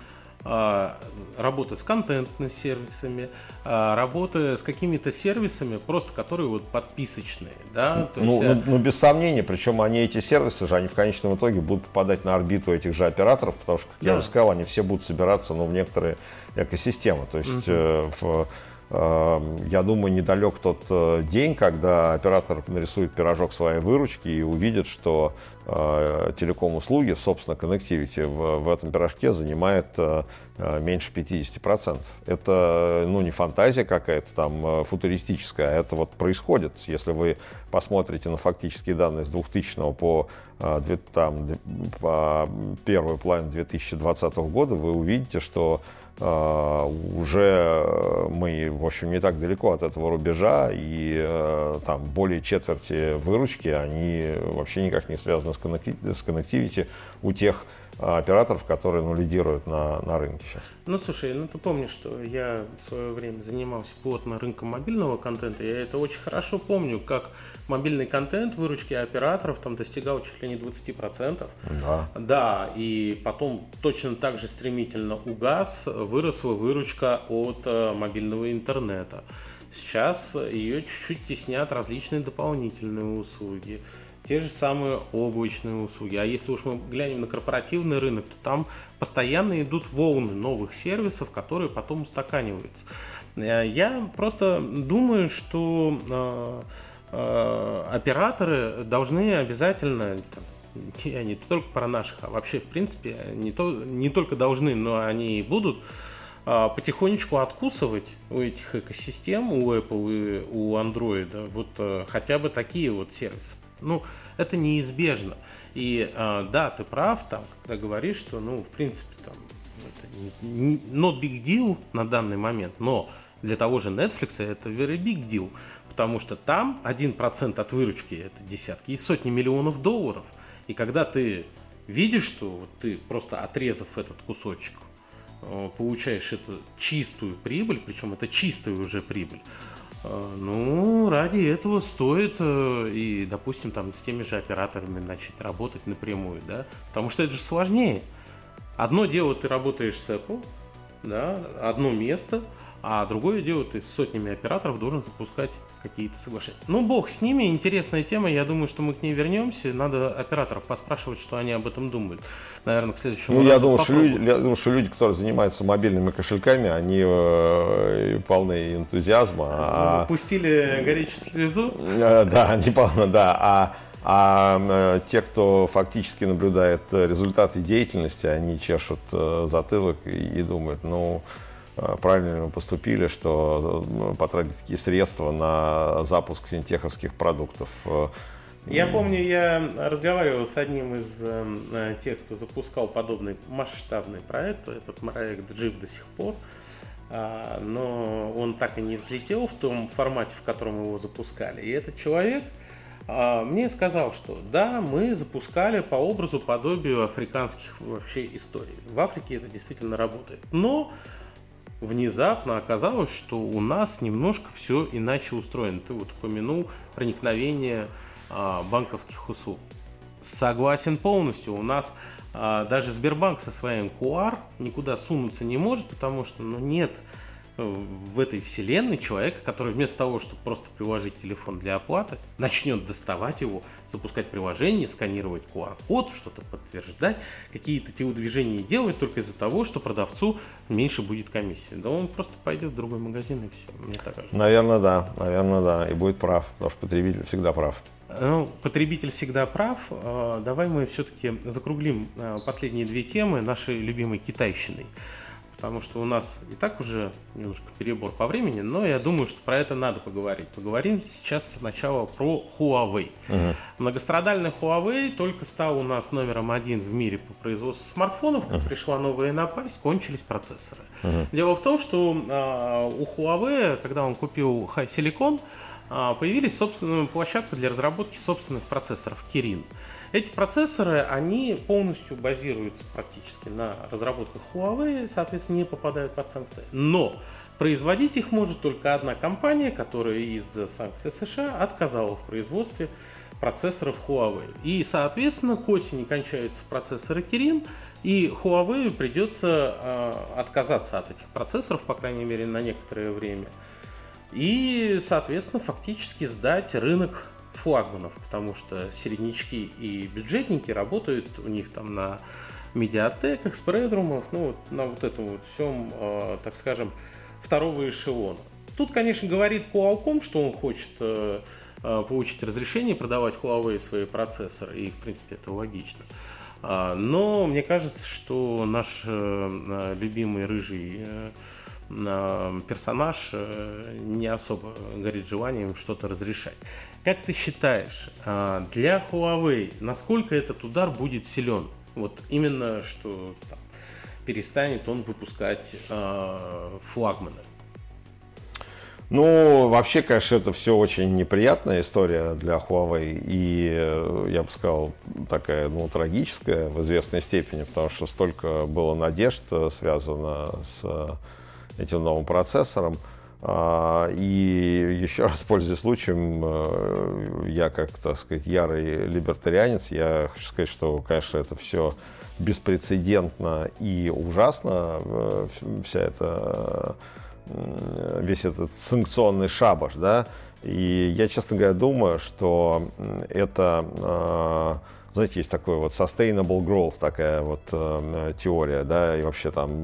а, работы с контентными сервисами, а, работы с какими-то сервисами, просто которые вот подписочные, да? То ну, есть, ну, ну, без сомнения, причем они, эти сервисы же, они в конечном итоге будут попадать на орбиту этих же операторов, потому что, как да. я уже сказал, они все будут собираться, ну, в некоторые экосистемы. То есть э, в Эм, я думаю, недалек тот э, день, когда оператор нарисует пирожок своей выручки и увидит, что э, телеком-услуги, собственно, connectivity в, в этом пирожке занимает э, меньше 50%. Это ну, не фантазия какая-то там футуристическая, а это вот происходит. Если вы посмотрите на фактические данные с 2000 по, там, по первую половину 2020 года, вы увидите, что а, уже мы, в общем, не так далеко от этого рубежа, и э, там более четверти выручки, они вообще никак не связаны с, коннективити у тех а, операторов, которые ну, лидируют на, на рынке сейчас. Ну, слушай, ну ты помнишь, что я в свое время занимался плотно рынком мобильного контента, я это очень хорошо помню, как мобильный контент выручки операторов там достигал чуть ли не 20%. Да. Да, и потом точно так же стремительно угас, выросла выручка от э, мобильного интернета. Сейчас ее чуть-чуть теснят различные дополнительные услуги те же самые облачные услуги. А если уж мы глянем на корпоративный рынок, то там постоянно идут волны новых сервисов, которые потом устаканиваются. Э, я просто думаю, что э, э, операторы должны обязательно я не только про наших, а вообще, в принципе, не, то, не только должны, но они и будут потихонечку откусывать у этих экосистем, у Apple и у Android, вот хотя бы такие вот сервисы. Ну, это неизбежно. И э, да, ты прав, там, когда говоришь, что, ну, в принципе, там, это не, не, not big deal на данный момент, но для того же Netflix это very big deal, потому что там 1% от выручки это десятки и сотни миллионов долларов. И когда ты видишь, что вот ты просто отрезав этот кусочек, э, получаешь эту чистую прибыль, причем это чистая уже прибыль, ну, ради этого стоит э, и, допустим, там с теми же операторами начать работать напрямую, да, потому что это же сложнее. Одно дело, ты работаешь с Apple, да, одно место, а другое дело, ты с сотнями операторов должен запускать какие-то соглашения. Ну, бог с ними, интересная тема, я думаю, что мы к ней вернемся. Надо операторов поспрашивать, что они об этом думают. Наверное, к следующему ну, я думаю, что люди, я думаю, что люди, которые занимаются мобильными кошельками, они э, полны энтузиазма. А... Ну, пустили горячую слезу? Э, да, они полны, да. А а э, те, кто фактически наблюдает результаты деятельности, они чешут э, затылок и думают, ну, Э, правильно мы поступили, что э, потратили такие средства на запуск финтеховских продуктов. Э, я помню, я разговаривал с одним из э, тех, кто запускал подобный масштабный проект. Этот проект жив до сих пор. А, но он так и не взлетел в том формате, в котором его запускали. И этот человек а, мне сказал, что да, мы запускали по образу, подобию африканских вообще историй. В Африке это действительно работает. Но внезапно оказалось, что у нас немножко все иначе устроено. Ты вот упомянул проникновение а, банковских услуг. Согласен полностью. У нас а, даже Сбербанк со своим QR никуда сунуться не может, потому что ну, нет в этой вселенной человека, который вместо того, чтобы просто приложить телефон для оплаты, начнет доставать его, запускать приложение, сканировать QR-код, что-то подтверждать, какие-то телодвижения делать только из-за того, что продавцу меньше будет комиссии. Да он просто пойдет в другой магазин и все, мне так кажется. Наверное, да, наверное, да, и будет прав, потому что потребитель всегда прав. Ну, потребитель всегда прав. А, давай мы все-таки закруглим а, последние две темы нашей любимой китайщиной потому что у нас и так уже немножко перебор по времени, но я думаю, что про это надо поговорить. Поговорим сейчас сначала про Huawei. Uh-huh. Многострадальный Huawei только стал у нас номером один в мире по производству смартфонов, как uh-huh. пришла новая напасть, кончились процессоры. Uh-huh. Дело в том, что э, у Huawei, когда он купил High Silicon, э, появились собственная площадка для разработки собственных процессоров Kirin. Эти процессоры, они полностью базируются практически на разработках Huawei, соответственно, не попадают под санкции. Но производить их может только одна компания, которая из санкций США отказала в производстве процессоров Huawei. И, соответственно, к осени кончаются процессоры Kirin, и Huawei придется э, отказаться от этих процессоров, по крайней мере, на некоторое время. И, соответственно, фактически сдать рынок флагманов, потому что середнячки и бюджетники работают у них там на медиатеках, спредрумах, ну на вот этом вот всем, э, так скажем, второго эшелона. Тут, конечно, говорит Qualcomm, что он хочет э, э, получить разрешение продавать Huawei свои процессоры, и в принципе это логично. А, но мне кажется, что наш э, любимый рыжий персонаж не особо горит желанием что-то разрешать. Как ты считаешь, а, для Huawei насколько этот удар будет силен? Вот именно, что там, перестанет он выпускать э, флагманы. Ну, вообще, конечно, это все очень неприятная история для Huawei. И, э, я бы сказал, такая, ну, трагическая в известной степени, потому что столько было надежд э, связано с этим новым процессором. А, и еще раз, пользуясь случаем, э, я как, так сказать, ярый либертарианец, я хочу сказать, что, конечно, это все беспрецедентно и ужасно, э, вся эта, э, весь этот санкционный шабаш, да, и я, честно говоря, думаю, что это, знаете, есть такой вот sustainable growth, такая вот теория, да, и вообще там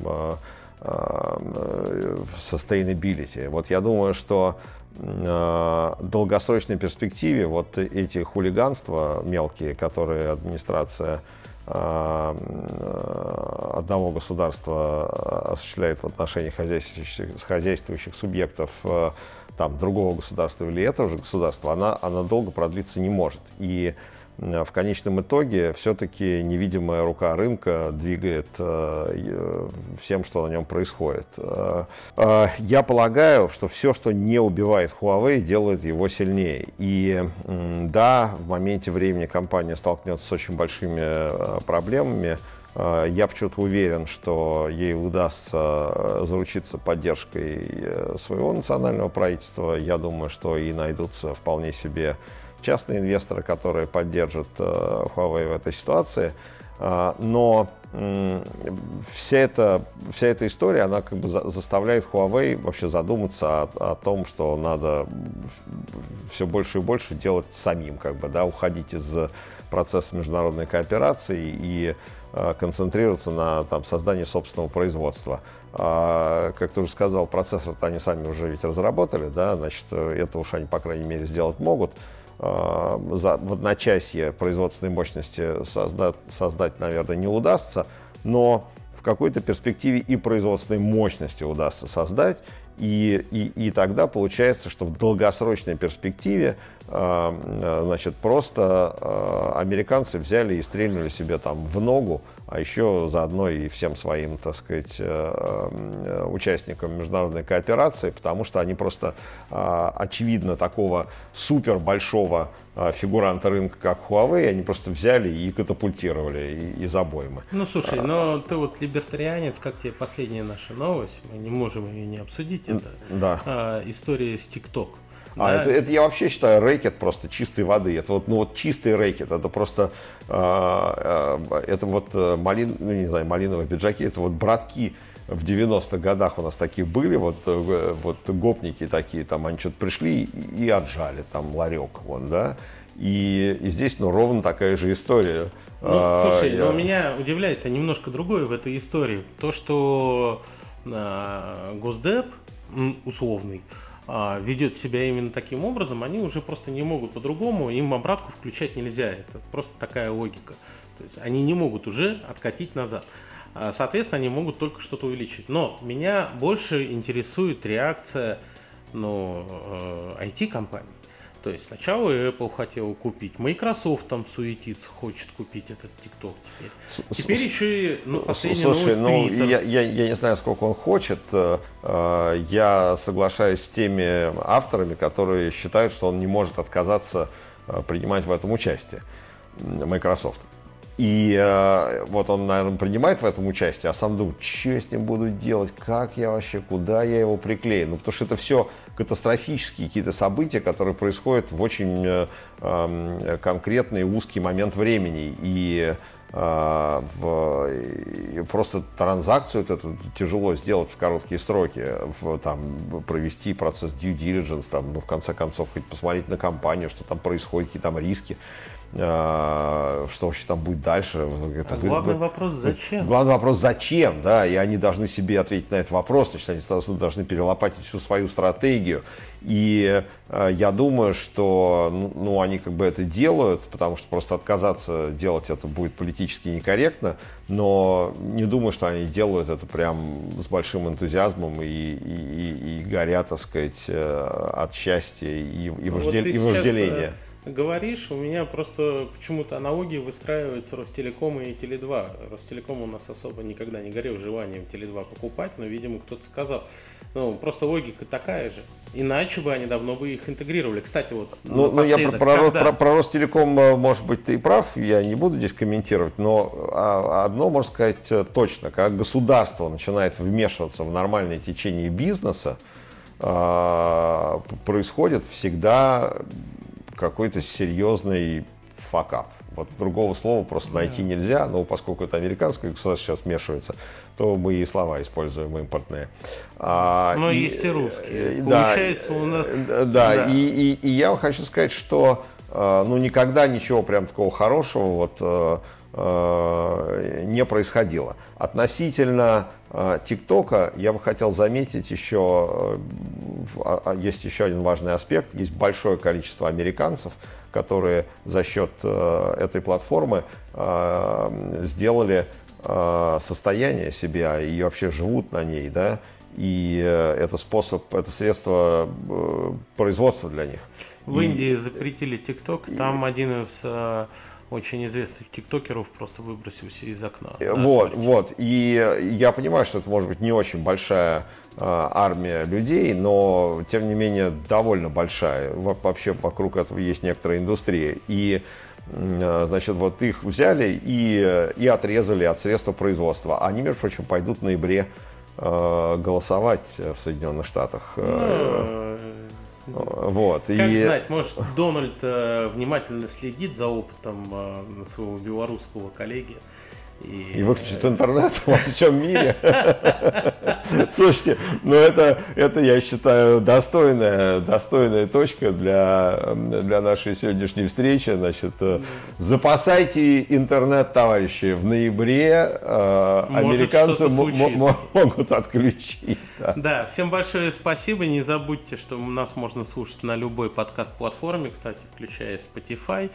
sustainability. Вот я думаю, что в э, долгосрочной перспективе вот эти хулиганства мелкие, которые администрация одного государства осуществляет в отношении хозяйствующих, хозяйствующих субъектов там, другого государства или этого же государства, она, она долго продлиться не может. И в конечном итоге все-таки невидимая рука рынка двигает э, всем, что на нем происходит. Э, э, я полагаю, что все, что не убивает Huawei, делает его сильнее. И да, в моменте времени компания столкнется с очень большими проблемами, я почему-то уверен, что ей удастся заручиться поддержкой своего национального правительства. Я думаю, что и найдутся вполне себе частные инвесторы, которые поддержат э, Huawei в этой ситуации. А, но вся эта, вся эта история, она как бы заставляет Huawei вообще задуматься о, о том, что надо все больше и больше делать самим, как бы, да, уходить из процесса международной кооперации и э, концентрироваться на там, создании собственного производства. А, как ты уже сказал, процессор они сами уже ведь разработали, да, значит, это уж они, по крайней мере, сделать могут. Э, за, в одночасье производственной мощности создать, создать, наверное, не удастся, но в какой-то перспективе и производственной мощности удастся создать. И, и, и тогда получается, что в долгосрочной перспективе э, э значит, просто э, американцы взяли и стрельнули себе там в ногу а еще заодно и всем своим, так сказать, э, э, участникам международной кооперации, потому что они просто, а, очевидно, такого супер большого а, фигуранта рынка, как Huawei, они просто взяли и катапультировали из обоймы. Ну, слушай, а, но ты вот либертарианец, как тебе последняя наша новость, мы не можем ее не обсудить, это да. история с TikTok. А, да. это, это я вообще считаю рэкет просто чистой воды. Это вот, ну вот чистый рэкет. Это просто, э, э, это вот э, малин, ну не знаю, малиновые пиджаки, это вот братки в 90-х годах у нас такие были, вот, э, вот гопники такие, там они что-то пришли и, отжали там ларек, вон, да. И, и здесь, ну, ровно такая же история. Ну, а, слушай, я... но меня удивляет-то немножко другое в этой истории. То, что а, Госдеп условный, ведет себя именно таким образом, они уже просто не могут по-другому, им обратку включать нельзя. Это просто такая логика. То есть они не могут уже откатить назад. А, соответственно, они могут только что-то увеличить. Но меня больше интересует реакция ну, IT-компаний. То есть сначала Apple хотел купить, Microsoft там суетится, хочет купить этот TikTok теперь. Теперь еще и ну, последняя Слушай, новость ну, я, я, я не знаю, сколько он хочет. Э, э, я соглашаюсь с теми авторами, которые считают, что он не может отказаться э, принимать в этом участие. Microsoft. И э, вот он, наверное, принимает в этом участие, а сам думает, что я с ним буду делать, как я вообще, куда я его приклею. Ну, потому что это все катастрофические какие-то события, которые происходят в очень э, э, конкретный узкий момент времени. И э, в, просто транзакцию вот эту тяжело сделать в короткие сроки, в, там, провести процесс due diligence, там, ну, в конце концов, хоть посмотреть на компанию, что там происходит, какие там риски. А, что вообще там будет дальше. Это а вы, главный вы, вопрос зачем? Главный вопрос зачем, да, и они должны себе ответить на этот вопрос, значит, они должны перелопатить всю свою стратегию. И э, я думаю, что ну, ну, они как бы это делают, потому что просто отказаться делать это будет политически некорректно, но не думаю, что они делают это прям с большим энтузиазмом и, и, и, и горят, так сказать, э, от счастья и, и, ну, вождель, вот и вожделения. Сейчас говоришь, у меня просто почему-то аналогии выстраиваются Ростелеком и Теле2. Ростелеком у нас особо никогда не горел желанием Теле2 покупать, но, видимо, кто-то сказал. Ну, просто логика такая же. Иначе бы они давно бы их интегрировали. Кстати, вот Ну, ну я про, про, когда... про, про Ростелеком, э, может быть, ты и прав, я не буду здесь комментировать, но а, одно можно сказать э, точно. Как государство начинает вмешиваться в нормальное течение бизнеса, а, происходит всегда какой-то серьезный факап. Вот другого слова просто найти нельзя, но поскольку это американское государство сейчас вмешивается, то мы и слова используем импортные. А, но и, есть и русские. Э, да, Получается у нас... Да, да. И, и, и я хочу сказать, что э, ну, никогда ничего прям такого хорошего вот, э, не происходило. Относительно ТикТока я бы хотел заметить еще, а, а, есть еще один важный аспект. Есть большое количество американцев, которые за счет этой платформы сделали состояние себя и вообще живут на ней, да, и это способ, это средство производства для них. В и... Индии запретили ТикТок, там и... один из очень известных тиктокеров просто выбросился из окна. Вот, вот. И я понимаю, что это может быть не очень большая э, армия людей, но тем не менее довольно большая. Вообще вокруг этого есть некоторая индустрия. И э, значит, вот их взяли и, и отрезали от средства производства. Они, между прочим, пойдут в ноябре э, голосовать в Соединенных Штатах. Ну, вот. Как и... знать, может, Дональд э, внимательно следит за опытом э, своего белорусского коллеги. И, и выключит интернет во всем мире. Слушайте, ну это, это, я считаю, достойная, достойная точка для, для нашей сегодняшней встречи. Значит, э, запасайте интернет, товарищи. В ноябре э, американцы могут отключить. Да. да, всем большое спасибо. Не забудьте, что нас можно слушать на любой подкаст-платформе, кстати, включая Spotify.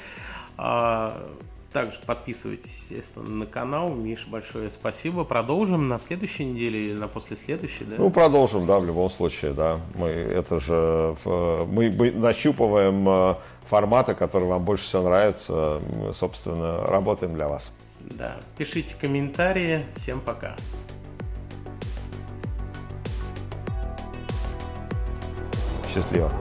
Также подписывайтесь, естественно, на канал. Миш, большое спасибо. Продолжим на следующей неделе или на послеследующей, да? Ну, продолжим, да, в любом случае, да. Мы это же мы, мы нащупываем э, форматы, которые вам больше всего нравятся. Мы, собственно, работаем для вас. Да. Пишите комментарии. Всем пока. Счастливо.